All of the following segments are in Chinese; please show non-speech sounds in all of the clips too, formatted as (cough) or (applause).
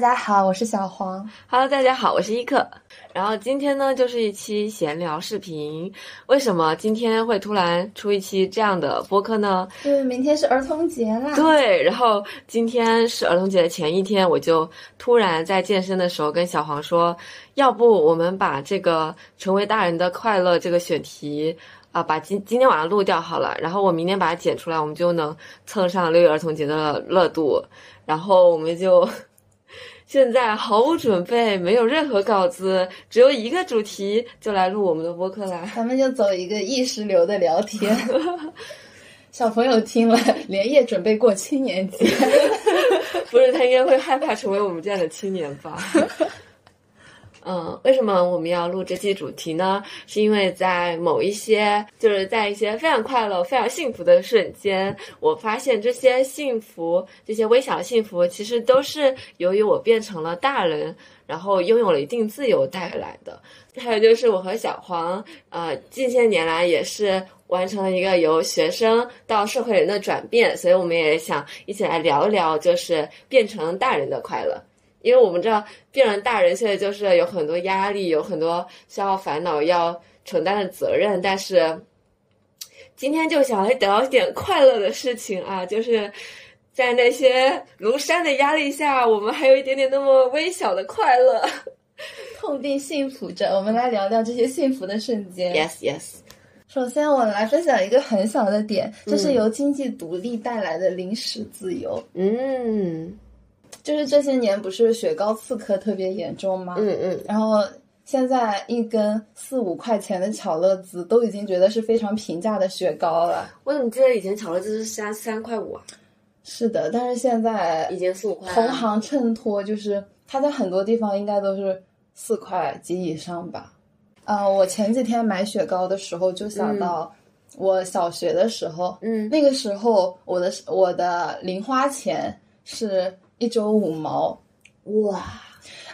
家好，我是小黄。Hello，大家好，我是伊克。然后今天呢，就是一期闲聊视频。为什么今天会突然出一期这样的播客呢？因为明天是儿童节啦。对，然后今天是儿童节的前一天，我就突然在健身的时候跟小黄说，要不我们把这个成为大人的快乐这个选题啊，把今今天晚上录掉好了，然后我明天把它剪出来，我们就能蹭上六一儿童节的热度。然后我们就现在毫无准备，没有任何稿子，只有一个主题，就来录我们的播客啦。咱们就走一个意识流的聊天。(laughs) 小朋友听了，连夜准备过青年节。(laughs) 不是，他应该会害怕成为我们这样的青年吧？(laughs) 嗯，为什么我们要录这期主题呢？是因为在某一些，就是在一些非常快乐、非常幸福的瞬间，我发现这些幸福、这些微小幸福，其实都是由于我变成了大人，然后拥有了一定自由带来的。还有就是我和小黄，呃，近些年来也是完成了一个由学生到社会人的转变，所以我们也想一起来聊一聊，就是变成大人的快乐。因为我们知道，病人大人现在就是有很多压力，有很多需要烦恼、要承担的责任。但是今天就想来聊一点快乐的事情啊，(laughs) 就是在那些庐山的压力下，我们还有一点点那么微小的快乐。(laughs) 痛并幸福着，我们来聊聊这些幸福的瞬间。Yes, yes。首先，我来分享一个很小的点，就是由经济独立带来的临时自由。嗯就是这些年不是雪糕刺客特别严重吗？嗯嗯，然后现在一根四五块钱的巧乐兹都已经觉得是非常平价的雪糕了。我怎么记得以前巧乐兹是三三块五啊？是的，但是现在已经四五块了。同行衬托，就是它在很多地方应该都是四块及以上吧。啊、我前几天买雪糕的时候就想到我小学的时候，嗯那个时候我的我的零花钱是一周五毛哇，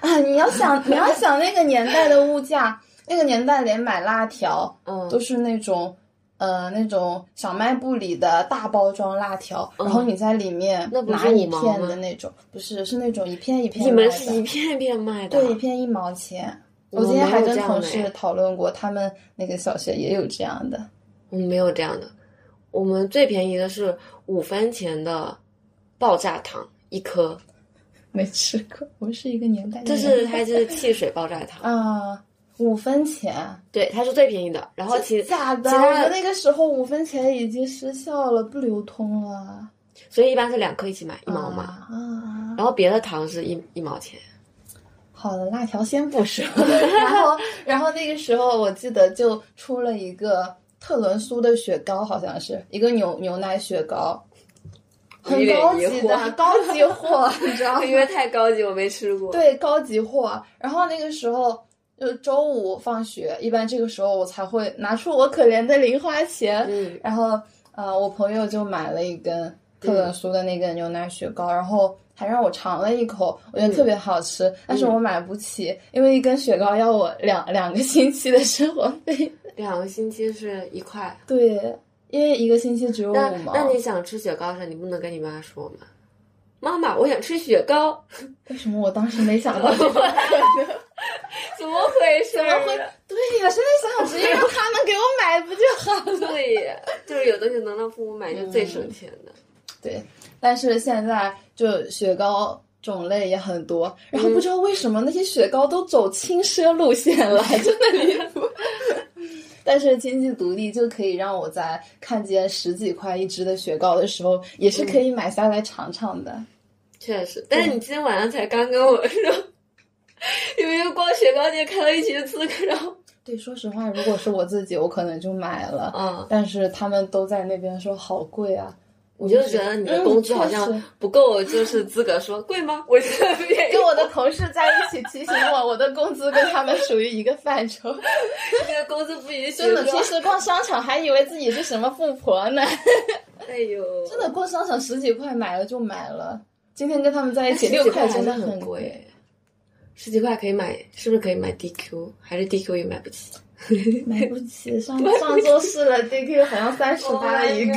啊！你要想你要想那个年代的物价，那个年代连买辣条嗯都是那种。呃，那种小卖部里的大包装辣条，然后你在里面拿一片的那种，不是，是那种一片一片你们是一片一片卖的？对，一片一毛钱。我我今天还跟同事讨论过，他们那个小学也有这样的。我们没有这样的，我们最便宜的是五分钱的爆炸糖一颗，(laughs) 没吃过，我们是一个年代的就。是它就是汽水爆炸糖，啊，五分钱，对，它是最便宜的。然后其假的？那个时候五分钱已经失效了，不流通了。所以一般是两颗一起买一毛嘛，啊，然后别的糖是一一毛钱。好的，辣条先不说。(laughs) 然后，然后那个时候我记得就出了一个特仑苏的雪糕，好像是一个牛牛奶雪糕，很高级的高级货，你知道吗？因为太高级，我没吃过。，对，高级货。然后那个时候就周五放学，一般这个时候我才会拿出我可怜的零花钱，嗯然后呃，我朋友就买了一根特仑苏的那个牛奶雪糕，然后还让我尝了一口，我觉得特别好吃，但是我买不起，因为一根雪糕要我两两个星期的生活费。两个星期是一块。对，因为一个星期只有那五毛。那你想吃雪糕时，你不能跟你妈说吗？妈妈，我想吃雪糕，(laughs) 为什么我当时没想到？(laughs) 怎么回事？怎么会？对呀，现在想想，直接让他们给我买不就好了？(laughs) 对，就是有东西能让父母买，就最省钱的。对，但是现在就雪糕种类也很多，然后不知道为什么那些雪糕都走轻奢路线了，真的离谱。但是经济独立就可以让我在看见十几块一支的雪糕的时候，也是可以买下来尝尝的。确实，但是你今天晚上才刚跟我说，因为逛雪糕店看到一群刺客，然后 (laughs) 对，说实话，如果是我自己，我可能就买了。嗯，但是他们都在那边说好贵啊，我就觉得你的工资好像不够，就是资格说贵吗？我 (laughs) 跟。我的同事在一起提醒我，我的工资跟他们属于一个范畴。(laughs) 这个工资不允许。真的，平时逛商场还以为自己是什么富婆呢。哎呦，(laughs) 真的逛商场十几块买了就买了。今天跟他们在一起，六块真的很贵，十几块可以买，是不是可以买 DQ？还是 DQ 也买不起？(laughs) 买不起。上上周试了 DQ，好像三十八一个。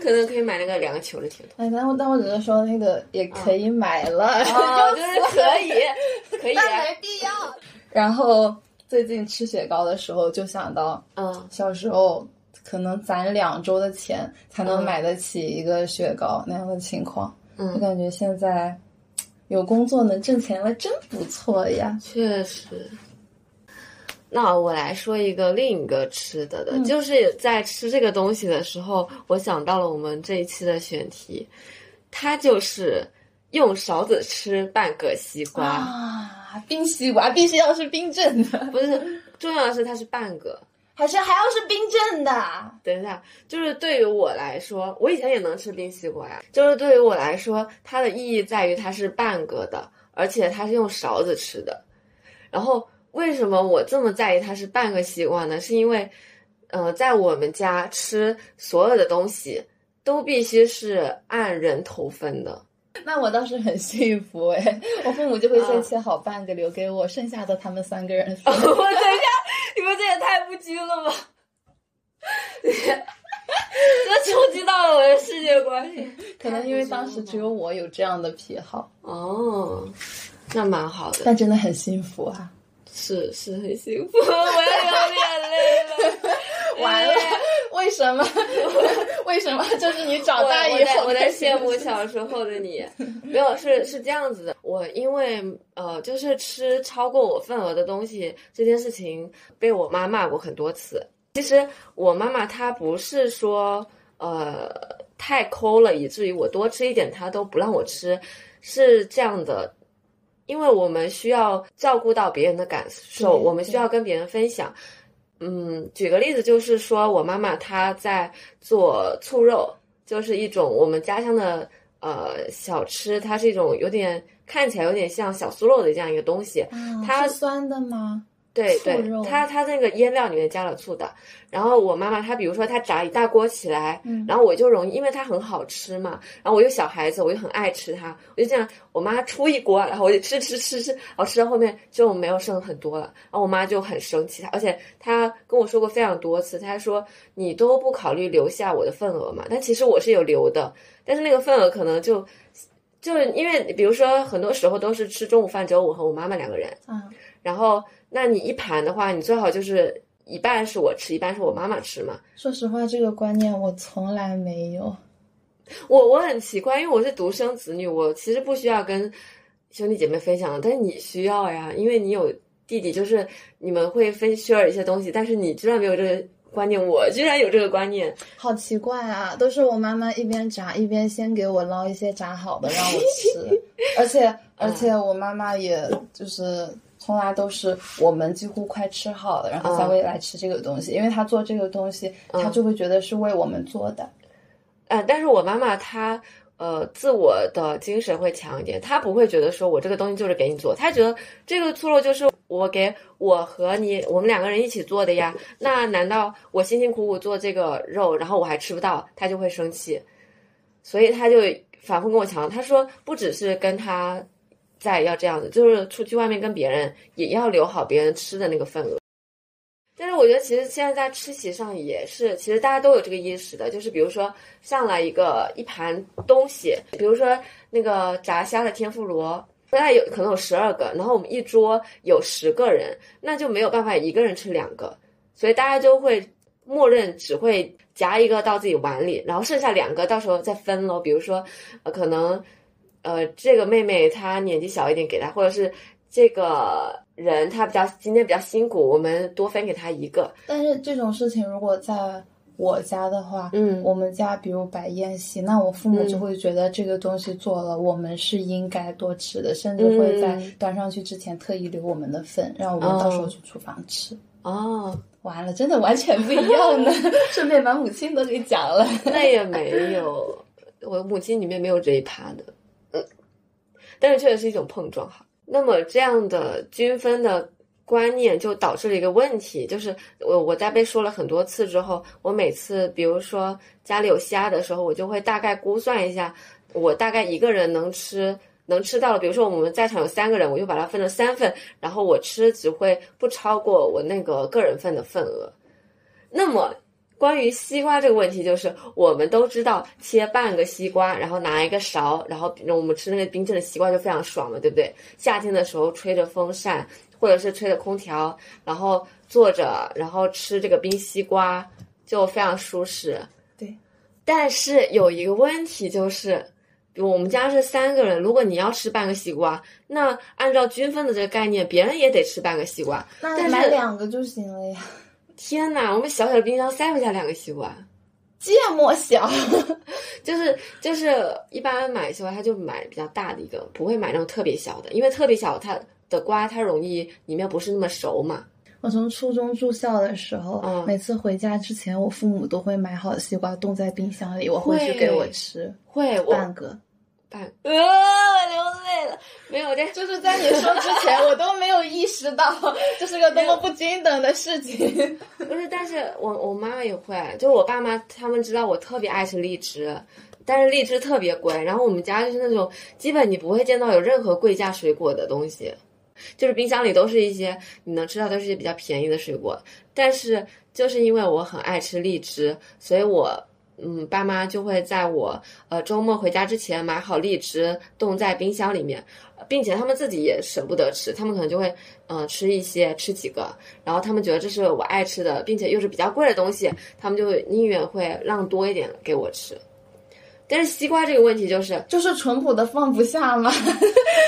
可能可以买那个两个球的铁桶。哎，但我但我只是说那个也可以买了，哦，(laughs) 就是可以，可以。但没必要。(laughs) 然后最近吃雪糕的时候，就想到，嗯，小时候可能攒两周的钱才能嗯买得起一个雪糕那样的情况。嗯我感觉现在有工作能挣钱了，真不错呀。确实。那我来说一个另一个吃的的，嗯就是在吃这个东西的时候，我想到了我们这一期的选题，它就是用勺子吃半个西瓜，啊，冰西瓜必须要是冰镇的，不是，重要的是它是半个。还是还要是冰镇的。等一下，就是对于我来说，我以前也能吃冰西瓜呀。就是对于我来说，它的意义在于它是半个的，而且它是用勺子吃的。然后为什么我这么在意它是半个西瓜呢？是因为，呃，在我们家吃所有的东西都必须是按人头分的。那我倒是很幸福哎，(laughs) 我父母就会先切好半个留给我，剩下的他们三个人分。(laughs) 我等一下，你们这也太不拘了吧！(laughs) 这冲击到了我的世界观。可能因为当时只有我有这样的癖好，哦，那蛮好的，但真的很幸福啊！是是很幸福，(laughs) 我要流眼泪了。(laughs) 完了，为什么？(laughs) 为什么？就是你长大以后，我我在羡慕小时候的你。没有，是是这样子的。我因为呃，就是吃超过我份额的东西这件事情，被我妈骂过很多次。其实我妈妈她不是说呃太抠了，以至于我多吃一点她都不让我吃，是这样的。因为我们需要照顾到别人的感受，我们需要跟别人分享。嗯，举个例子，就是说我妈妈她在做醋肉，就是一种我们家乡的呃小吃，它是一种有点看起来有点像小酥肉的这样一个东西。它是酸的吗？对对它它那个腌料里面加了醋的。然后我妈妈她比如说她炸一大锅起来，嗯然后我就容易，因为它很好吃嘛，然后我又小孩子，我就很爱吃它，我就这样，我妈出一锅，然后我就吃吃吃吃，然后吃到后面就没有剩很多了，然后我妈就很生气，她而且她跟我说过非常多次，她说你都不考虑留下我的份额嘛，但其实我是有留的，但是那个份额可能就。就是因为，比如说，很多时候都是吃中午饭，只有我和我妈妈两个人。嗯，然后，那你一盘的话，你最好就是一半是我吃，一半是我妈妈吃嘛。说实话，这个观念我从来没有。我我很奇怪，因为我是独生子女，我其实不需要跟兄弟姐妹分享，但是你需要呀，因为你有弟弟，就是你们会分 share 一些东西，但是你居然没有这个观念，我居然有这个观念。好奇怪啊！都是我妈妈一边炸一边先给我捞一些炸好的让我吃，(laughs) 而且而且我妈妈也就是从来都是我们几乎快吃好了，然后才会来吃这个东西，因为他做这个东西，他就会觉得是为我们做的。呃，但是我妈妈她呃自我的精神会强一点，她不会觉得说我这个东西就是给你做，她觉得这个醋肉就是我给我和你我们两个人一起做的呀。那难道我辛辛苦苦做这个肉，然后我还吃不到，她就会生气？所以她就反复跟我强调，她说不只是跟她在要这样子，就是出去外面跟别人也要留好别人吃的那个份额。但是我觉得，其实现在在吃席上也是，其实大家都有这个意识的，就是比如说上来一个一盘东西，比如说那个炸虾的天妇罗，大概有可能有十二个，然后我们一桌有十个人，那就没有办法一个人吃两个，所以大家就会默认只会夹一个到自己碗里，然后剩下两个到时候再分喽。比如说，呃，可能呃这个妹妹她年纪小一点给她，或者是这个人他比较今天比较辛苦，我们多分给他一个。但是这种事情如果在我家的话，嗯我们家比如摆宴席，那我父母就会觉得这个东西做了，我们是应该多吃的，甚至会在嗯端上去之前特意留我们的份，让我们到时候去厨房吃。哦，完了，真的完全不一样呢！(laughs) 顺便把母亲都给讲了。那也没有，我母亲里面没有这一趴的，嗯，但是确实是一种碰撞哈。那么这样的均分的观念就导致了一个问题，就是我我在被说了很多次之后，我每次比如说家里有虾的时候，我就会大概估算一下，我大概一个人能吃能吃到了，比如说我们在场有三个人，我就把它分成三份，然后我吃只会不超过我那个个人份的份额。那么关于西瓜这个问题，就是我们都知道切半个西瓜，然后拿一个勺，然后我们吃那个冰镇的西瓜就非常爽嘛，对不对？夏天的时候吹着风扇或者是吹着空调，然后坐着，然后吃这个冰西瓜就非常舒适。对，但是有一个问题就是。我们家是三个人，如果你要吃半个西瓜，那按照均分的这个概念，别人也得吃半个西瓜。那但是买两个就行了呀。天哪，我们小小的冰箱塞不下两个西瓜，芥末小，(laughs) 就是就是一般买西瓜，他就买比较大的一个，不会买那种特别小的，因为特别小它的瓜它容易里面不是那么熟嘛。我从初中住校的时候，嗯每次回家之前，我父母都会买好西瓜冻在冰箱里，我回去给我吃会我半个。半呃，我流没有这就是在你说之前，(laughs) 我都没有意识到这是个多么不均等的事情。不是，但是我我妈妈也会，就是我爸妈他们知道我特别爱吃荔枝，但是荔枝特别贵，然后我们家就是那种基本你不会见到有任何贵价水果的东西，就是冰箱里都是一些你能吃到都是一些比较便宜的水果，但是就是因为我很爱吃荔枝，所以我。嗯，爸妈就会在我呃周末回家之前买好荔枝冻在冰箱里面，并且他们自己也舍不得吃，他们可能就会呃吃一些吃几个，然后他们觉得这是我爱吃的，并且又是比较贵的东西，他们就宁愿会让多一点给我吃。但是西瓜这个问题就是，(laughs) 就是淳朴的放不下吗？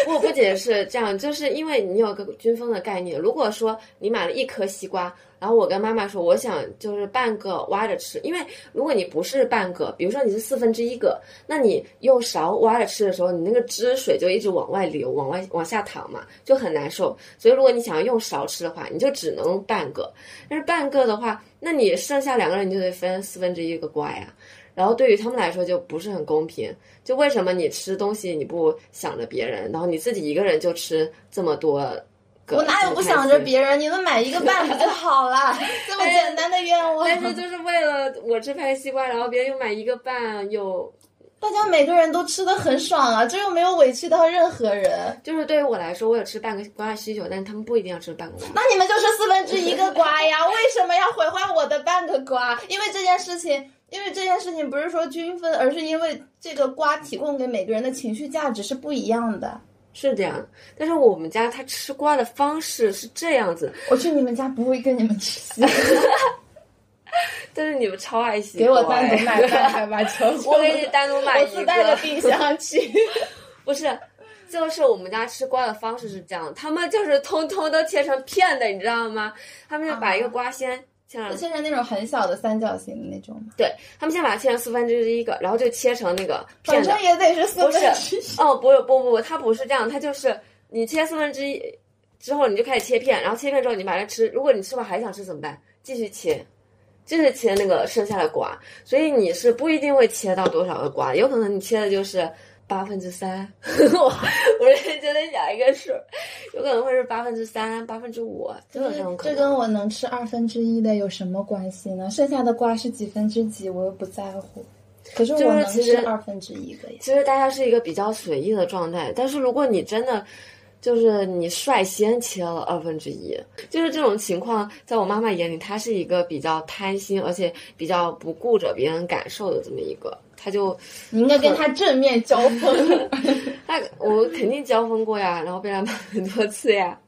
不不仅是这样，就是因为你有个均分的概念。如果说你买了一颗西瓜，然后我跟妈妈说我想就是半个挖着吃，因为如果你不是半个，比如说你是四分之一个，那你用勺挖着吃的时候，你那个汁水就一直往外流，往外往下淌嘛，就很难受。所以如果你想要用勺吃的话，你就只能半个。但是半个的话，那你剩下两个人你就得分四分之一个瓜呀。然后对于他们来说就不是很公平，就为什么你吃东西你不想着别人，然后你自己一个人就吃这么多个？我哪有不想着别人？你们买一个半不就好了？(laughs) 这么简单的愿望。但是就是为了我吃拍西瓜，然后别人又买一个半，又 (laughs) 大家每个人都吃的很爽啊，这又没有委屈到任何人。就是对于我来说，我有吃半个瓜的需求，但是他们不一定要吃半个瓜。那你们就是四分之一个瓜呀？为什么要毁坏我的半个瓜？因为这件事情。因为这件事情不是说均分，而是因为这个瓜提供给每个人的情绪价值是不一样的。是这样，但是我们家他吃瓜的方式是这样子。我去你们家不会跟你们吃 (laughs) 西瓜，(laughs) 但是你们超爱西瓜。给我单独买半个吧，求求！我给你单独买一个。我自带的冰箱去。(laughs) 不是，就是我们家吃瓜的方式是这样，他们就是通通都切成片的，你知道吗？他们就把一个瓜先。切成切成那种很小的三角形的那种吗？对他们先把它切成四分之一个，然后就切成那个片反正也得是四分之一。哦，不是不不不，它不是这样，它就是你切四分之一之后，你就开始切片，然后切片之后你把它吃。如果你吃完还想吃怎么办？继续切，就是切那个剩下的瓜。所以你是不一定会切到多少个瓜，有可能你切的就是。八分之三，(laughs) 我我认真的想一个数，有可能会是八分之三、八分之五，都有这种可能。这跟我能吃二分之一的有什么关系呢？剩下的瓜是几分之几，我又不在乎。可是我能吃二分之一个呀。其实大家是一个比较随意的状态，但是如果你真的就是你率先切了二分之一，就是这种情况，在我妈妈眼里，她是一个比较贪心，而且比较不顾着别人感受的这么一个。他就你应该跟他正面交锋，(laughs) 他我肯定交锋过呀，然后被他骂很多次呀，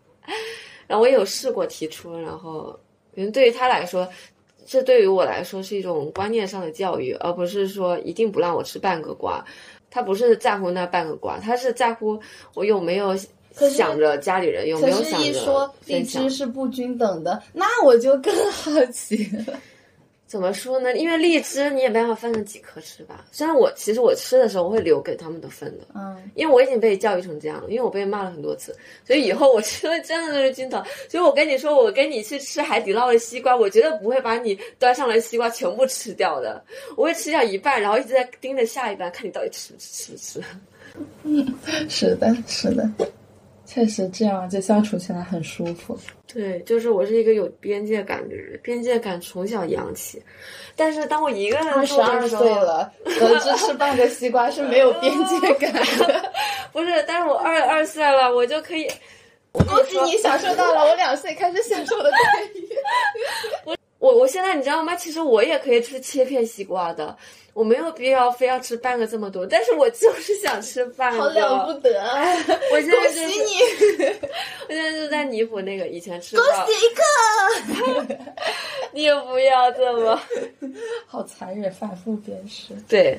然后我也有试过提出，然后可能对于他来说，这对于我来说是一种观念上的教育，而不是说一定不让我吃半个瓜。他不是在乎那半个瓜，他是在乎我有没有想着家里人，有没有想着可是，一说荔枝是不均等的，那我就更好奇了。怎么说呢？因为荔枝你也没办法分成几颗吃吧。虽然我其实我吃的时候我会留给他们的分的，嗯，因为我已经被教育成这样了，因为我被骂了很多次，所以以后我吃的真的都是均等。所以我跟你说，我跟你去吃海底捞的西瓜，我绝对不会把你端上来的西瓜全部吃掉的，我会吃掉一半，然后一直在盯着下一半，看你到底吃不吃不吃。嗯，(laughs) 是的，是的。确实这样就相处起来很舒服。对，就是我是一个有边界感的人，边界感从小养起。但是当我一个人二十二岁了，得知吃半个西瓜是没有边界感的。(laughs) 不是，但是我二二岁了，我就可以。恭喜你享受到了我两岁开始享受的待遇。我我现在你知道吗？其实我也可以吃切片西瓜的，我没有必要非要吃半个这么多，但是我就是想吃半个。好了不得！(laughs) 我现在恭喜你！(laughs) 我现在就在弥补那个以前吃恭到。喜一个！(laughs) 你也不要这么。好残忍，反复鞭尸。对，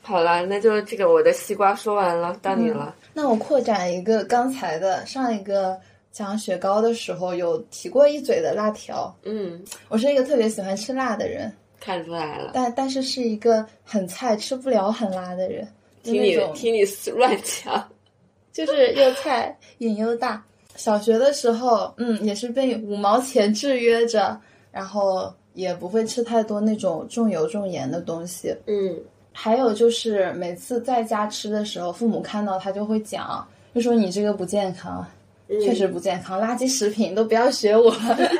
好了，那就这个我的西瓜说完了，到你了。那我扩展一个刚才的，上一个讲雪糕的时候有提过一嘴的辣条。嗯，我是一个特别喜欢吃辣的人，看出来了。但但是是一个很菜吃不了很辣的人，听你听 (laughs) 你乱讲。就是又菜瘾又大。小学的时候，嗯，也是被五毛钱制约着，然后也不会吃太多那种重油重盐的东西。嗯还有就是每次在家吃的时候，父母看到他就会讲，就说你这个不健康，确实不健康，垃圾食品都不要学我。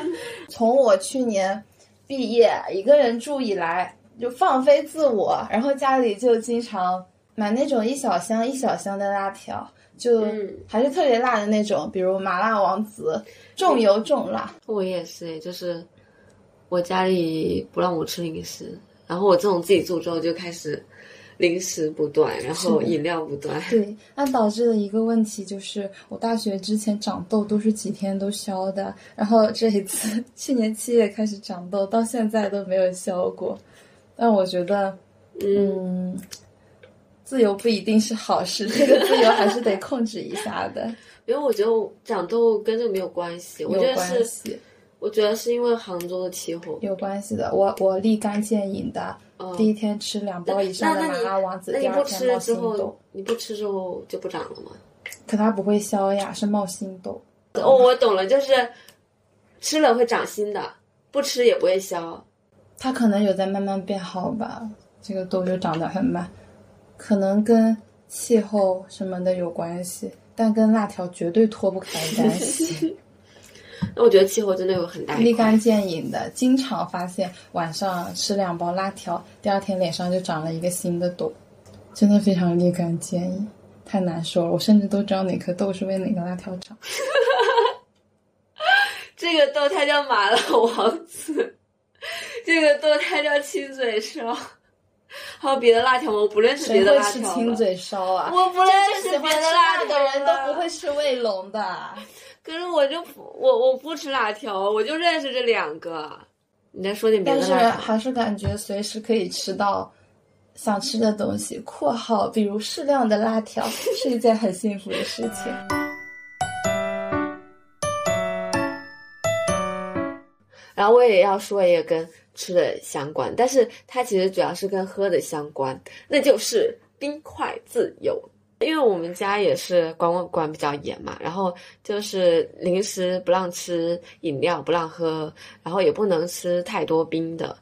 (laughs) 从我去年毕业一个人住以来，就放飞自我，然后家里就经常买那种一小箱一小箱的辣条，就嗯还是特别辣的那种，比如麻辣王子，重油重辣。我也是诶，就是我家里不让我吃零食，然后我自从自己住之后就开始零食不断，然后饮料不断。(laughs) 对，那导致的一个问题就是，我大学之前长痘都是几天都消的，然后这一次去年七月开始长痘，到现在都没有消过。但我觉得，嗯，自由不一定是好事，这个自由还是得控制一下的，(laughs) 因为我觉得长痘跟这个没有关系，我有觉得是，关系，我觉得是因为杭州的气候。有关系的。我我立竿见影的，嗯第一天吃两包以上的麻辣王子，那你不第二天冒吃之心痘后，，你不吃之后就不长了吗？可它不会消呀，是冒心痘。哦，我懂了，就是吃了会长新的，不吃也不会消。它可能有在慢慢变好吧，这个痘就长得很慢，可能跟气候什么的有关系，但跟辣条绝对脱不开关系。(laughs) 那我觉得气候真的有很大。立竿见影的，经常发现晚上吃两包辣条，第二天脸上就长了一个新的痘，真的非常立竿见影，太难受了。我甚至都知道哪颗痘是为哪个辣条长。(laughs) 这个痘它叫麻辣王子，这个痘它叫亲嘴烧，还有别的辣条吗？我不认识别的辣条。吃亲嘴烧啊？我不认识别的辣条的人都不会吃卫龙的。可是我就不我我不吃辣条，我就认识这两个。你再说点别的但是。还是感觉随时可以吃到想吃的东西。（括号比如适量的辣条是一件很幸福的事情。(laughs) 然后我也要说一个跟吃的相关，但是它其实主要是跟喝的相关，那就是冰块自由。因为我们家也是管管管比较严嘛，然后就是零食不让吃，饮料不让喝，然后也不能吃太多冰的。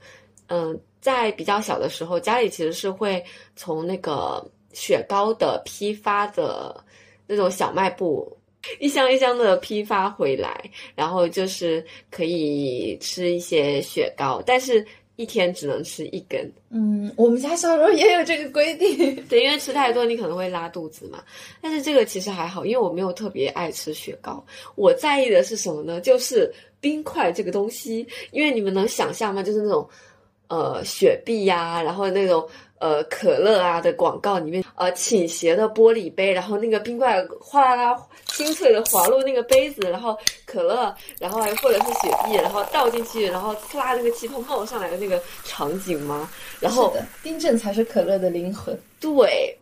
嗯，在比较小的时候，家里其实是会从那个雪糕的批发的那种小卖部一箱一箱的批发回来，然后就是可以吃一些雪糕，但是一天只能吃一根。嗯，我们家小时候也有这个规定。(laughs) 对，因为吃太多你可能会拉肚子嘛。但是这个其实还好，因为我没有特别爱吃雪糕。我在意的是什么呢？就是冰块这个东西，因为你们能想象吗？就是那种呃雪碧呀、然后那种呃可乐啊的广告里面，呃倾斜的玻璃杯，然后那个冰块哗啦啦清脆的滑落那个杯子，然后可乐，然后还或者是雪碧，然后倒进去，然后呲啦那个气泡冒上来的那个场景吗？然后冰镇才是可乐的灵魂。对，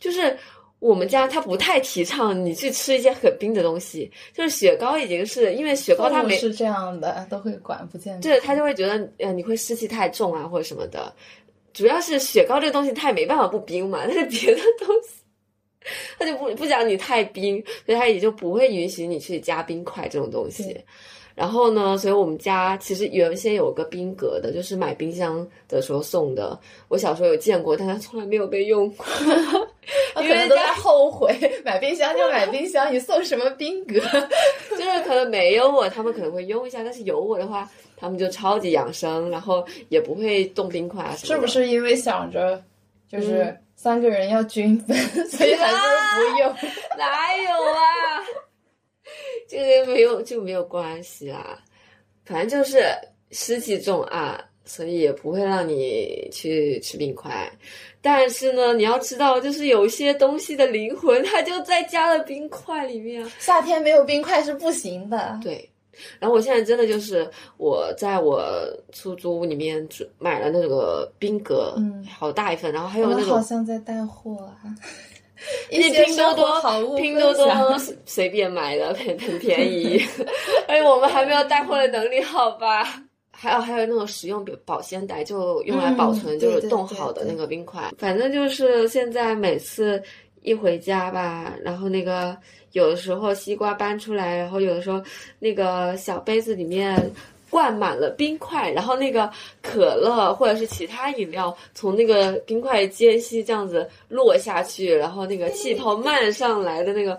就是我们家他不太提倡你去吃一些很冰的东西，就是雪糕已经是因为雪糕它没，是这样的，都会管不健康。对他就会觉得呃你会湿气太重啊或者什么的，主要是雪糕这个东西它也没办法不冰嘛，(laughs) 但是别的东西。(laughs) 它就不不讲你太冰，所以它也就不会允许你去加冰块这种东西对。然后呢，所以我们家其实原先有个冰格的，就是买冰箱的时候送的。我小时候有见过，但它从来没有被用过。他 (laughs) 可能都在后悔，买冰箱就买冰箱，你送什么冰格？就是可能没有我，他们可能会用一下，但是有我的话，他们就超级养生，然后也不会冻冰块啊。是不？是因为想着，就是三个人要均分，所以还不用。(laughs) 哪有啊？这个没有就没有关系啦，反正就是湿气重啊，所以也不会让你去吃冰块。但是呢，你要知道，就是有些东西的灵魂，它就在加了冰块里面啊。夏天没有冰块是不行的。对，然后我现在真的就是我在我出租屋里面只买了那个冰格，嗯好大一份，然后还有那个好像在带货啊。(laughs) 一那些拼多多好物拼多多随随便买的，很很便宜。(laughs) 而且我们还没有带货的能力，好吧？还有还有那种食用保保鲜袋，就用来保存，嗯就是冻好的那个冰块。反正就是现在每次一回家吧，然后那个有的时候西瓜搬出来，然后有的时候那个小杯子里面。灌满了冰块，然后那个可乐或者是其他饮料从那个冰块间隙这样子落下去，然后那个气泡漫上来的那个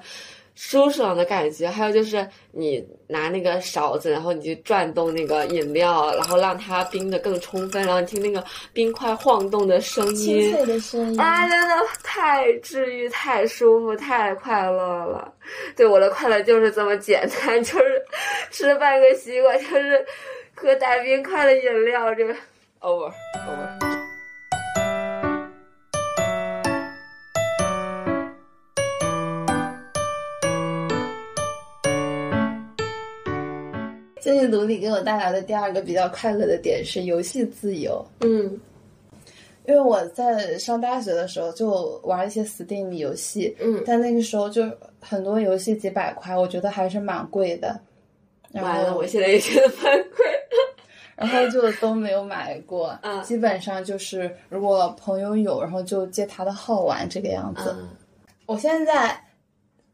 舒爽的感觉，还有就是你拿那个勺子，然后你去转动那个饮料，然后让它冰的更充分，然后你听那个冰块晃动的声音清，脆的声音。啊，真的太治愈、太舒服、太快乐了。对我的快乐就是这么简单，(laughs) 就是吃半个西瓜，就是喝带冰块的饮料，这个 over over。经济独立给我带来的第二个比较快乐的点是游戏自由。嗯因为我在上大学的时候就玩一些 Steam 游戏，嗯，但那个时候就很多游戏几百块，我觉得还是蛮贵的。然完了，后我现在也觉得蛮贵。然后就都没有买过，(laughs) 嗯基本上就是如果朋友有，然后就借他的号玩这个样子。嗯我现在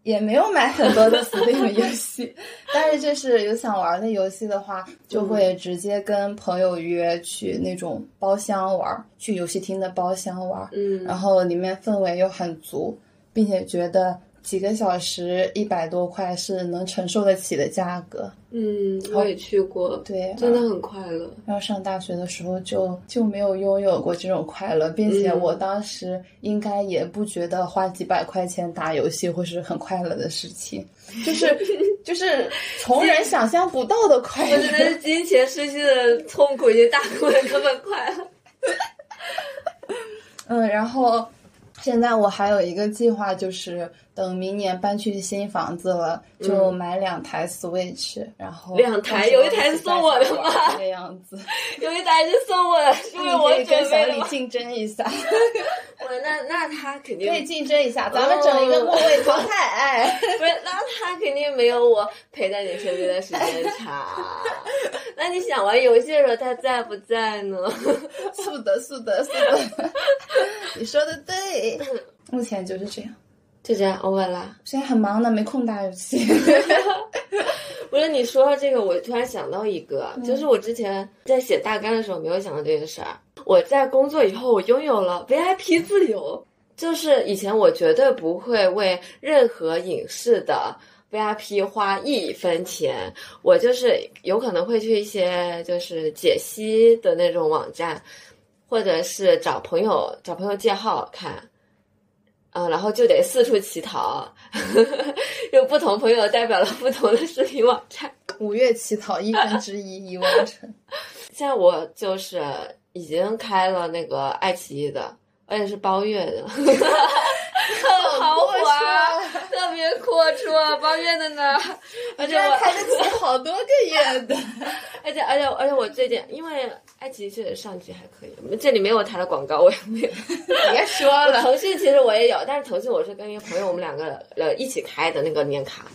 也没有买很多的 (laughs) Steam 游戏，但是就是有想玩的游戏的话，就会直接跟朋友约去那种包厢玩，去游戏厅的包厢玩，嗯，然后里面氛围又很足，并且觉得几个小时一百多块是能承受得起的价格。嗯，我也去过，对，真的很快乐。然后上大学的时候就就没有拥有过这种快乐，并且嗯我当时应该也不觉得花几百块钱打游戏会是很快乐的事情，就是 (laughs) 就是从人想象不到的快我真的乐。是金钱失去的痛苦已经大过了这么快乐。(laughs) 嗯，然后现在我还有一个计划，就是等明年搬去新房子了，就买两台 Switch，、然后嗯两台有一台是送我的吗这个样子，(laughs) 有一台是送我的，因为我可以跟小？李竞争一下，(laughs) 我那那他肯定可以竞争一下，咱们整一个末位淘 (laughs) 汰，哎。不是，那他肯定没有我陪在你身边的时间长。那你想玩游戏的时候，他在不在呢？(laughs) 是的，是的，是的，(laughs) 你说的对。目前就是这样，就这样 over 啦。现在很忙呢，没空打游戏。(laughs) 不是你说到这个，我突然想到一个，就是我之前在写大纲的时候没有想到这件事儿。我在工作以后，我拥有了 VIP 自由，就是以前我绝对不会为任何影视的 VIP 花一分钱，我就是有可能会去一些就是解析的那种网站，或者是找朋友找朋友借号看。嗯，然后就得四处乞讨，(laughs) 有不同朋友代表了不同的视频网站。(laughs) 五月乞讨一分之一已完成。(laughs) 现在我就是已经开了那个爱奇艺的，而且是包月的，很豪华，阔绰，包月的呢。而且我，居然开得起好多个月的，而且而且而且我最近因为爱奇艺确实上剧还可以，这里没有它的广告，我也没有。别说了。腾讯其实我也有，但是腾讯我是跟一个朋友，我们两个呃一起开的那个年卡。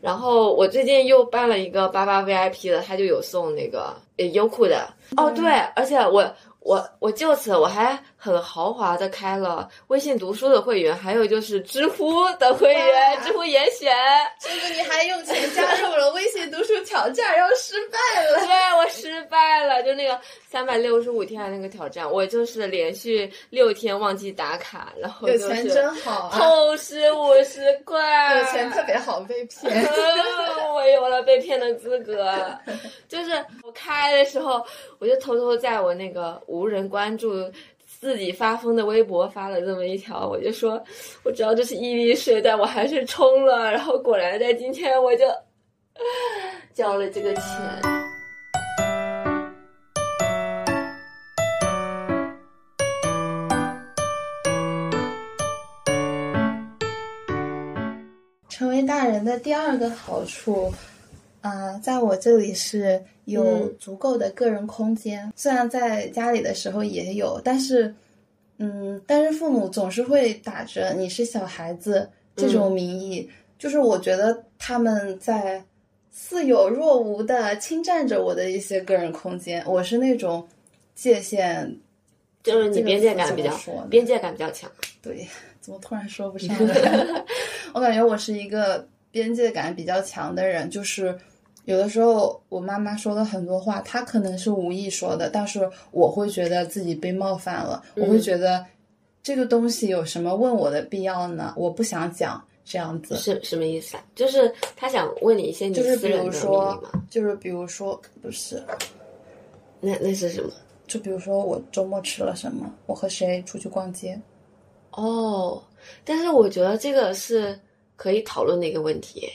然后我最近又办了一个八八 VIP 的，他就有送那个优酷的。哦，对，而且我我我就此我还很豪华的开了微信读书的会员，还有就是知乎的会员，知乎严选。甚至你还用钱加入了微信读书挑战，然后失败了。对我失败了，就那个三百六十五天的那个挑战，我就是连续六天忘记打卡，然后有就是钱真好啊！透支五十块，有钱特别好被骗。嗯我有了被骗的资格。就是我开的时候，我就偷偷在我那个无人关注自己发疯的微博发了这么一条，我就说我知道这是毅力水，但我还是冲了。然后果然在今天我就交了这个钱。成为大人的第二个好处，啊、在我这里是有嗯足够的个人空间。虽然在家里的时候也有，但是，嗯，但是父母总是会打着你是小孩子这种名义，就是我觉得他们在似有若无的侵占着我的一些个人空间。我是那种界限就是你边界感比较怎么说呢边界感比较强。(laughs) 对，怎么突然说不上来？(laughs) 我感觉我是一个边界感比较强的人，就是有的时候我妈妈说的很多话，她可能是无意说的，但是我会觉得自己被冒犯了，我会觉得这个东西有什么问我的必要呢？我不想讲这样子。是什么意思啊？就是他想问你一些你就是比私人的秘密如说吗？，就是比如说，不是，那那是什么？就比如说我周末吃了什么，我和谁出去逛街，哦，但是我觉得这个是可以讨论的一个问题耶。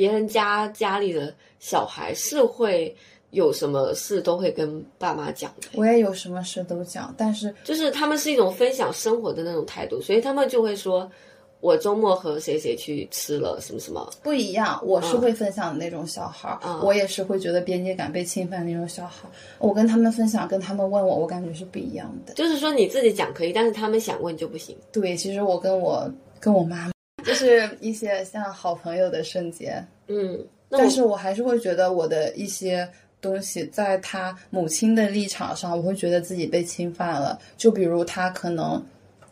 别人家家里的小孩是会有什么事都会跟爸妈讲的，我也有什么事都讲，但是就是他们是一种分享生活的那种态度，所以他们就会说，我周末和谁谁去吃了什么什么。不一样，我是嗯会分享的那种小孩儿，嗯我也是会觉得边界感被侵犯的那种小孩儿。我跟他们分享，跟他们问我，我感觉是不一样的。就是说你自己讲可以，但是他们想问就不行。对，其实我跟我跟我妈妈，就是一些像好朋友的瞬间，嗯，但是我还是会觉得我的一些东西，在他母亲的立场上，我会觉得自己被侵犯了。就比如他可能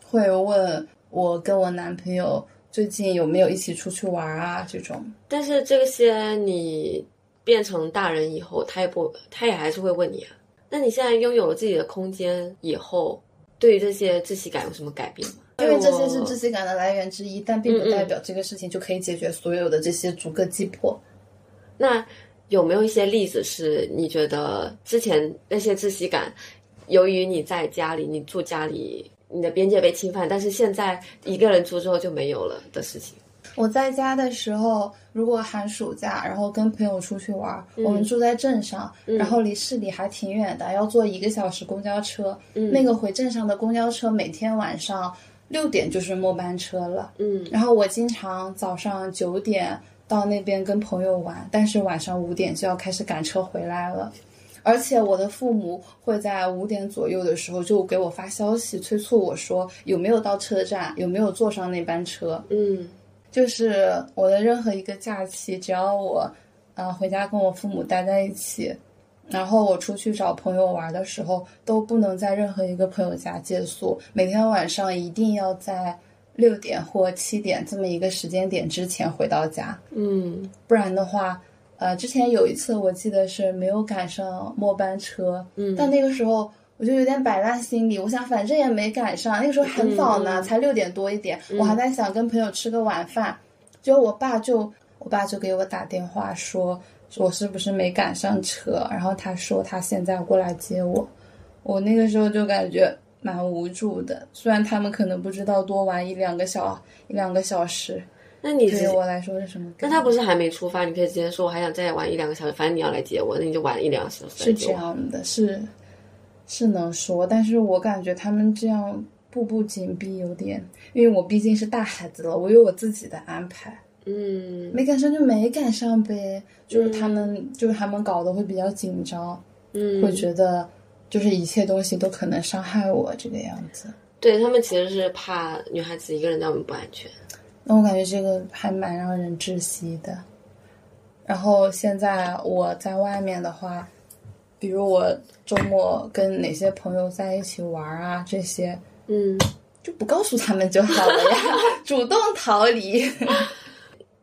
会问我跟我男朋友最近有没有一起出去玩啊这种。但是这些你变成大人以后，他也不，他也还是会问你啊。那你现在拥有了自己的空间以后，对于这些窒息感有什么改变吗？因为这些是窒息感的来源之一，但并不代表这个事情就可以解决所有的这些逐个击破。那有没有一些例子是你觉得之前那些窒息感，由于你在家里，你住家里，你的边界被侵犯，但是现在一个人住之后就没有了的事情？我在家的时候，如果寒暑假，然后跟朋友出去玩，我们住在镇上，然后离市里还挺远的，要坐一个小时公交车。那个回镇上的公交车每天晚上六点就是末班车了。嗯然后我经常早上九点到那边跟朋友玩，但是晚上五点就要开始赶车回来了。而且我的父母会在五点左右的时候就给我发消息，催促我说有没有到车站，有没有坐上那班车。嗯就是我的任何一个假期，只要我，呃，回家跟我父母待在一起，然后我出去找朋友玩的时候，都不能在任何一个朋友家借宿，每天晚上一定要在六点或七点这么一个时间点之前回到家，嗯。不然的话，呃，之前有一次我记得是没有赶上末班车，嗯，但那个时候我就有点摆烂心理，我想反正也没赶上，那个时候很早呢，才六点多一点，我还在想跟朋友吃个晚饭，结果我爸就我爸就给我打电话说我是不是没赶上车，然后他说他现在过来接我，我那个时候就感觉蛮无助的，虽然他们可能不知道多玩一两个小一两个小时，那你对我来说是什么？那他不是还没出发，你可以直接说我还想再玩一两个小时，反正你要来接我，那你就玩一两个小时是这。样的，是是能说，但是我感觉他们这样步步紧逼有点，因为我毕竟是大孩子了，我有我自己的安排，嗯没赶上就没赶上呗。就是他们，就是他们搞得会比较紧张，嗯，会觉得就是一切东西都可能伤害我这个样子。对他们其实是怕女孩子一个人在外面不安全。那我感觉这个还蛮让人窒息的。然后现在我在外面的话，比如我周末跟哪些朋友在一起玩啊，这些嗯，就不告诉他们就好了呀，(laughs) 主动逃离。(laughs)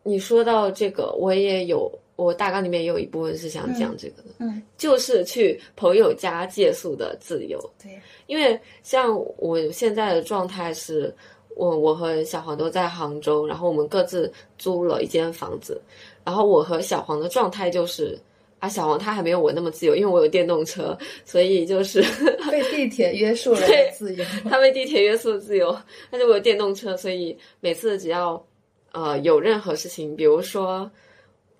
你说到这个，我也有，我大纲里面也有一部分是想讲这个的，嗯，就是去朋友家借宿的自由。对，因为像我现在的状态是，我我和小黄都在杭州，然后我们各自租了一间房子，然后我和小黄的状态就是啊，小黄他还没有我那么自由，因为我有电动车，所以就是被地铁 (laughs) 约束了对自由。他被地铁约束自由，但是我有电动车，所以每次只要呃有任何事情，比如说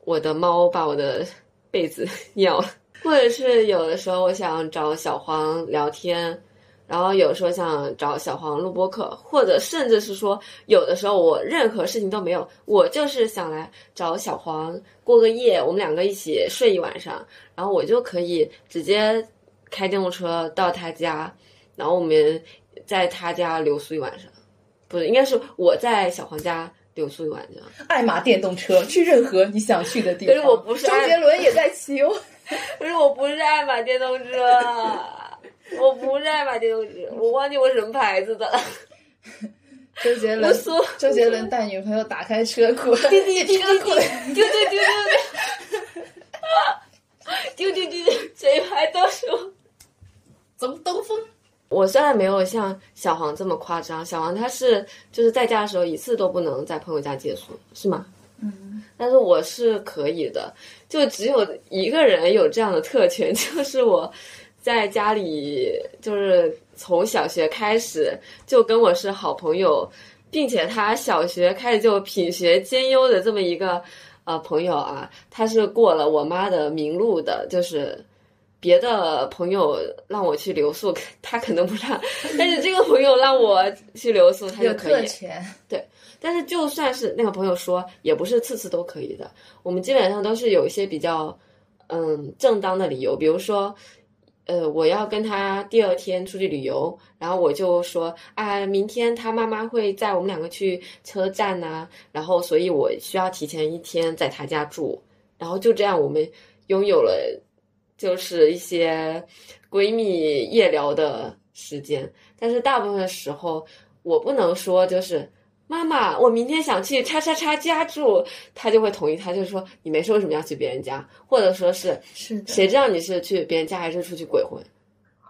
我的猫把我的被子 (laughs) 咬了，或者是有的时候我想找小黄聊天，(laughs) 然后有时候想找小黄录播课，(laughs) 或者甚至是说有的时候我任何事情都没有，我就是想来找小黄过个夜，我们两个一起睡一晚上，然后我就可以直接开电动车到他家，然后我们在他家留宿一晚上，不是，应该是我在小黄家留宿一晚上。爱玛电动车，去任何你想去的地方。可是我不是周杰伦也在骑我。可是我不是爱玛电动车，我不是爱玛电动车，我忘记我什么牌子的了。周杰伦，周杰伦带女朋友打开车库，滴滴滴车库，丢丢丢丢丢，丢丢丢丢，这一排都是我。走兜风。我虽然没有像小黄这么夸张，小黄他是就是在家的时候一次都不能在朋友家借宿，是吗？嗯，但是我是可以的，就只有一个人有这样的特权，(laughs) 就是我在家里，就是从小学开始就跟我是好朋友，并且他小学开始就品学兼优的这么一个呃朋友啊，他是过了我妈的名录的，就是。别的朋友让我去留宿，(laughs) 他可能不让，(laughs) 但是这个朋友让我去留宿，他就可以。特权。但是就算是那个朋友说，也不是次次都可以的。我们基本上都是有一些比较嗯正当的理由，比如说，呃，我要跟他第二天出去旅游，然后我就说啊，明天他妈妈会载我们两个去车站呐、然后所以我需要提前一天在他家住，然后就这样我们拥有了就是一些闺蜜夜聊的时间，但是大部分时候我不能说就是。妈妈，我明天想去叉叉叉家住，她就会同意，她就说你没事为什么要去别人家，或者说是是。谁知道你是去别人家还是出去鬼混？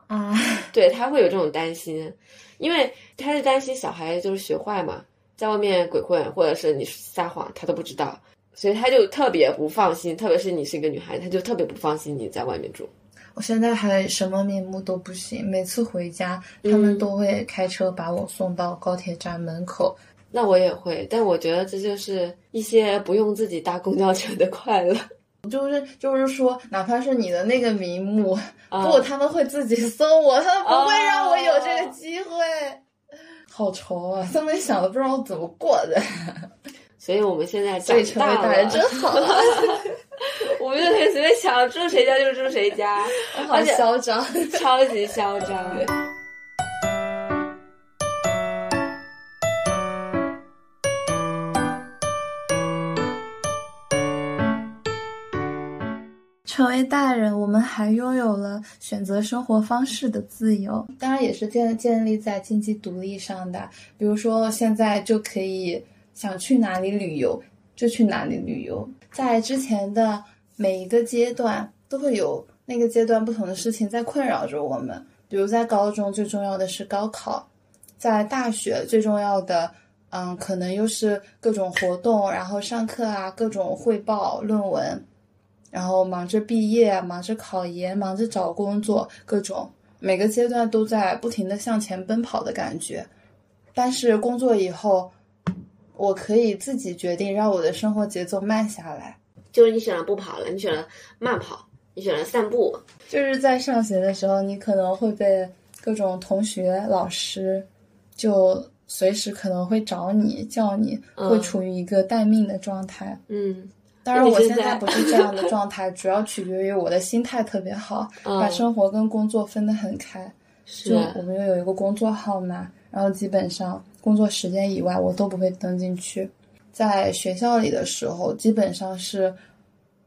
啊？(laughs) 对他会有这种担心，因为他是担心小孩就是学坏嘛，在外面鬼混或者是你撒谎，他都不知道，所以他就特别不放心，特别是你是一个女孩，他就特别不放心你在外面住。我现在还什么名目都不行，每次回家他们都会开车把我送到高铁站门口。那我也会，但我觉得这就是一些不用自己搭公交车的快乐。(laughs) 就是就是说，哪怕是你的那个名目，啊不他们会自己送我，他们不会让我有这个机会。好愁啊！他们想的不知道怎么过的，所以我们现在所以成为长大了，大人真好啊，(laughs) 我们就可以随便想住谁家就住谁家，(laughs) 好嚣张。(laughs) 超级嚣张。成为大人，我们还拥有了选择生活方式的自由，当然也是建建立在经济独立上的。比如说，现在就可以想去哪里旅游就去哪里旅游。在之前的每一个阶段，都会有那个阶段不同的事情在困扰着我们。比如在高中，最重要的是高考；在大学，最重要的，嗯，可能又是各种活动，然后上课啊，各种汇报、论文。然后忙着毕业，忙着考研，忙着找工作，各种每个阶段都在不停的向前奔跑的感觉。但是工作以后，我可以自己决定让我的生活节奏慢下来。就是你选了不跑了，你选了慢跑，你选了散步，就是在上学的时候，你可能会被各种同学、老师就随时可能会找你、叫你，嗯会处于一个待命的状态。嗯当然，我现在不是这样的状态，主要取决于我的心态特别好，嗯把生活跟工作分得很开。是就我们又有一个工作号码，然后基本上工作时间以外我都不会登进去。在学校里的时候，基本上是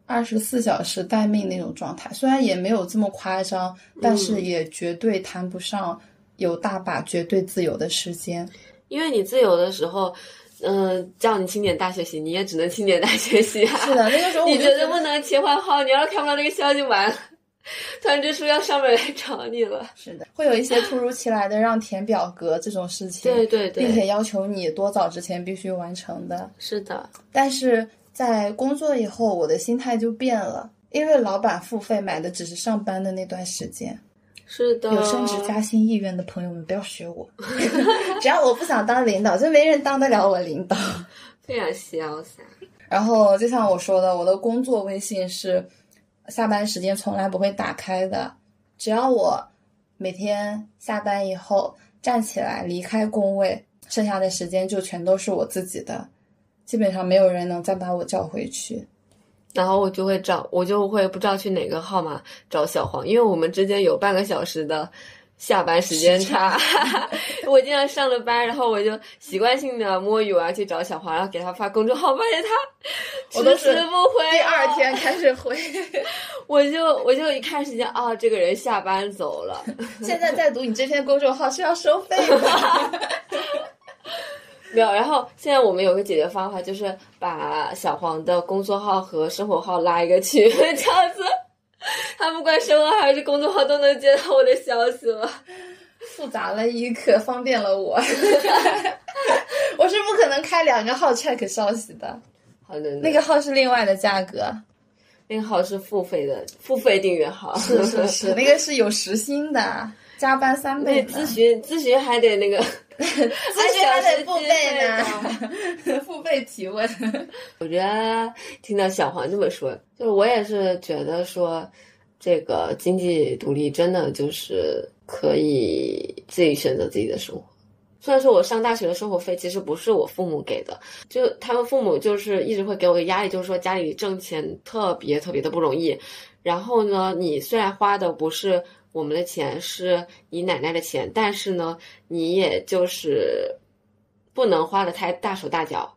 二十四小时待命那种状态，虽然也没有这么夸张，但是也绝对谈不上有大把绝对自由的时间。因为你自由的时候，嗯、叫你清点大学习，你也只能清点大学习啊。是的，那个时候我 (laughs) 你就绝对不能切换号，你要是看不到那个消息完了，(laughs) 团支书要上门来找你了。是的，会有一些突如其来的让填表格这种事情，对对对并且要求你多早之前必须完成的。是的，但是在工作以后，我的心态就变了。因为老板付费买的只是上班的那段时间。是的，有升职加薪意愿的朋友们不要学我，(laughs) 只要我不想当领导，就没人当得了我领导。非常潇洒。然后就像我说的，我的工作微信是下班时间从来不会打开的，只要我每天下班以后站起来离开工位，剩下的时间就全都是我自己的，基本上没有人能再把我叫回去。然后我就会找，我就会不知道去哪个号码找小黄，因为我们之间有半个小时的下班时间差。(laughs) 我经常上了班，然后我就习惯性的摸鱼，我要去找小黄，然后给他发公众号，发现他 (laughs) 迟迟不回。第二天开始回，(laughs) 我就我就一看时间啊，这个人下班走了。现在在读你这篇公众号是要收费的。没有，然后现在我们有个解决方法，就是把小黄的工作号和生活号拉一个群，这样子，(laughs) 他不管生活还是工作号都能接到我的消息了。复杂了一可方便了我。(laughs) 我是不可能开两个号 check 消息的。好的，那个号是另外的价格，那个号是付费的，付费订阅号。是是是，那个是有时薪的，加班三倍。咨询咨询还得那个。(laughs) 咨询还得付费呢，(laughs) 付费提问。(laughs) 我觉得听到小黄这么说，就是我也是觉得说，这个经济独立真的就是可以自己选择自己的生活。虽然说我上大学的生活费其实不是我父母给的，就他们父母就是一直会给我个压力，就是说家里挣钱特别特别的不容易。然后呢，你虽然花的不是。我们的钱是你奶奶的钱，但是呢，你也就是不能花的太大手大脚，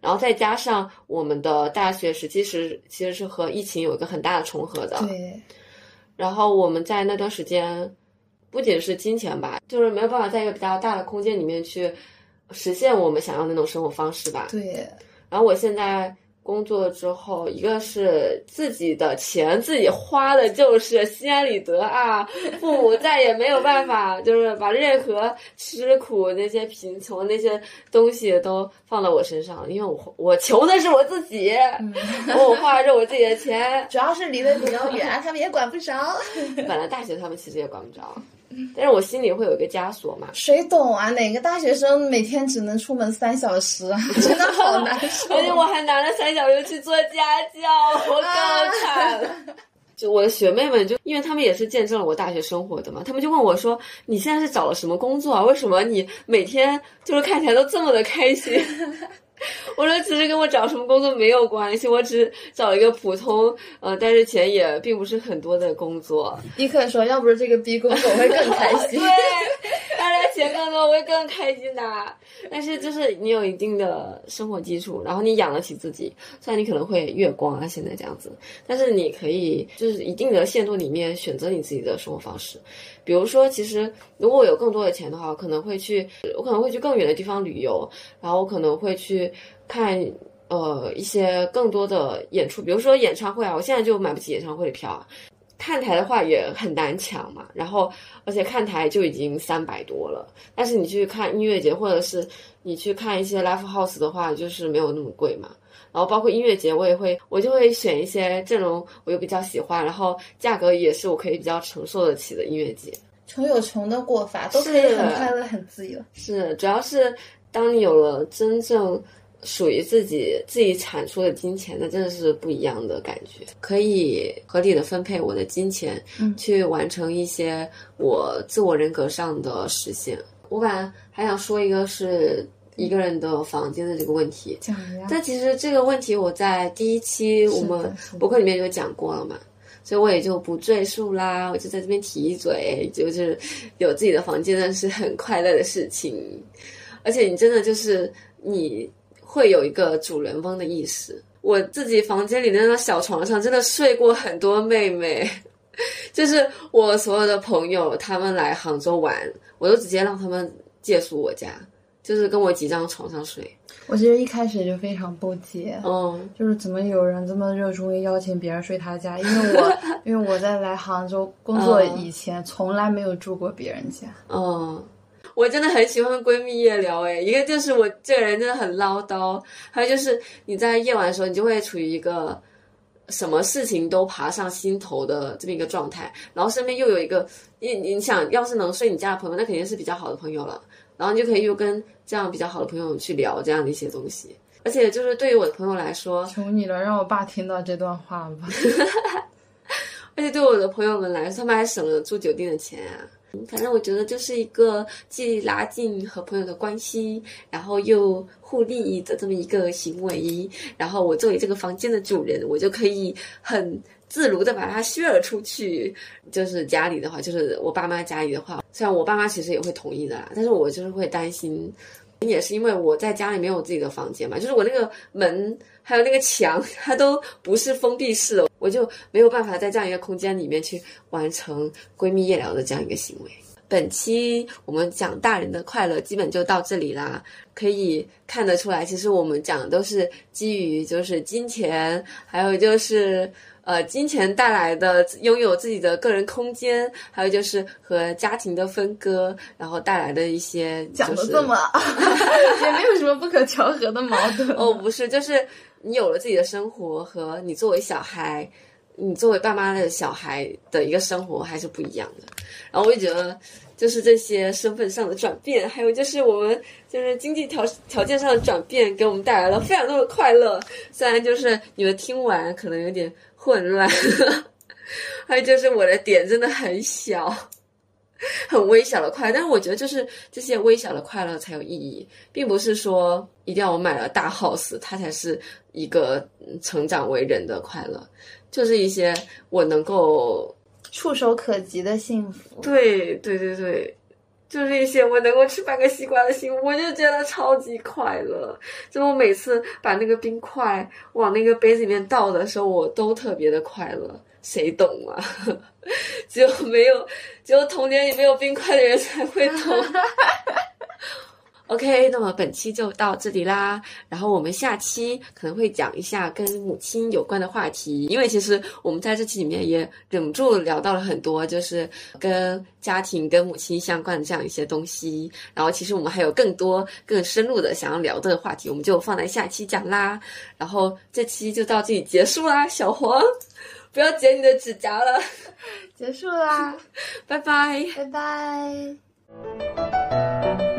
然后再加上我们的大学时期是其实是和疫情有一个很大的重合的，对。然后我们在那段时间，不仅是金钱吧，就是没有办法在一个比较大的空间里面去实现我们想要的那种生活方式吧。对。然后我现在。工作之后，一个是自己的钱自己花的，就是心安理得啊。父母再也没有办法，就是把任何吃苦、那些贫穷那些东西都放到我身上，因为我我求的是我自己，我花的是我自己的钱，主要是离得比较远，他们也管不着。(laughs) 本来大学他们其实也管不着。但是我心里会有一个枷锁嘛？谁懂啊？哪个大学生每天只能出门三小时啊？(laughs) 真的好难受。(laughs) 而且我还拿了三小时去做家教，我更惨了。就我的学妹们，就因为他们也是见证了我大学生活的嘛，他们就问我说：“你现在是找了什么工作啊？为什么你每天就是看起来都这么的开心？” (laughs) 我说其实跟我找什么工作没有关系，我只找一个普通，呃，但是钱也并不是很多的工作。伊克说，要不是这个逼工作，我会更 (laughs) 开心。对，当然钱更多，我会更开心的。但是就是你有一定的生活基础，然后你养得起自己，虽然你可能会月光啊，现在这样子，但是你可以就是一定的限度里面选择你自己的生活方式。比如说，其实如果我有更多的钱的话，我可能会去，我可能会去更远的地方旅游，然后我可能会去看呃一些更多的演出，比如说演唱会啊，我现在就买不起演唱会的票啊。看台的话也很难抢嘛，然后而且看台就已经三百多了，但是你去看音乐节或者是你去看一些 live house 的话，就是没有那么贵嘛。然后包括音乐节，我也会，我就会选一些阵容我又比较喜欢，然后价格也是我可以比较承受得起的音乐节。穷有穷的过法，都可以很快乐、很自由。是，主要是当你有了真正属于自己、自己产出的金钱，那真的是不一样的感觉。可以合理的分配我的金钱，去完成一些我自我人格上的实现。我本来还想说一个是。一个人的房间的这个问题，但其实这个问题我在第一期我们博客里面就讲过了嘛，所以我也就不赘述啦。我就在这边提一嘴，就是有自己的房间，那是很快乐的事情。而且你真的就是你会有一个主人翁的意识。我自己房间里的那张小床上，真的睡过很多妹妹，就是我所有的朋友，他们来杭州玩，我都直接让他们借宿我家。就是跟我挤张床上睡，我其实一开始就非常不解，嗯，就是怎么有人这么热衷于邀请别人睡他家？因为我 (laughs) 因为我在来杭州工作以前，从来没有住过别人家。嗯，我真的很喜欢闺蜜夜聊，哎，一个就是我这个人真的很唠叨，还有就是你在夜晚的时候，你就会处于一个什么事情都爬上心头的这么一个状态，然后身边又有一个你你想要是能睡你家的朋友，那肯定是比较好的朋友了，然后你就可以又跟这样比较好的朋友去聊这样的一些东西，而且就是对于我的朋友来说，求你了，让我爸听到这段话吧。(laughs) 而且对我的朋友们来说，他们还省了住酒店的钱啊。反正我觉得就是一个既拉近和朋友的关系，然后又互利的这么一个行为。然后我作为这个房间的主人，我就可以很自如的把它 share 出去。就是家里的话，就是我爸妈家里的话，虽然我爸妈其实也会同意的啦，但是我就是会担心。也是因为我在家里没有自己的房间嘛，就是我那个门还有那个墙，它都不是封闭式的，我就没有办法在这样一个空间里面去完成闺蜜夜聊的这样一个行为。本期我们讲大人的快乐，基本就到这里啦。可以看得出来，其实我们讲的都是基于就是金钱，还有就是。呃，金钱带来的拥有自己的个人空间，还有就是和家庭的分割，然后带来的一些讲的这么，(laughs) 也没有什么不可调和的矛盾。哦，不是，就是你有了自己的生活，和你作为小孩，你作为爸妈的小孩的一个生活还是不一样的。然后我就觉得，就是这些身份上的转变，还有就是我们就是经济条条件上的转变，给我们带来了非常多的快乐。虽然就是你们听完可能有点。混乱，(laughs) 还有就是我的点真的很小，(laughs) 很微小的快乐。但是我觉得，就是这些微小的快乐才有意义，并不是说一定要我买了大 house，它才是一个成长为人的快乐。就是一些我能够触手可及的幸福。对对对对。就是一些我能够吃半个西瓜的幸福，我就觉得超级快乐。就我每次把那个冰块往那个杯子里面倒的时候，我都特别的快乐。谁懂啊？(laughs) 只有没有，只有童年里没有冰块的人才会懂。(laughs) OK，那么本期就到这里啦。然后我们下期可能会讲一下跟母亲有关的话题，因为其实我们在这期里面也忍不住聊到了很多，就是跟家庭、跟母亲相关的这样一些东西。然后其实我们还有更多更深入的想要聊的话题，我们就放在下期讲啦。然后这期就到这里结束啦，小黄，不要剪你的指甲了，结束啦，(laughs) 拜拜，拜拜。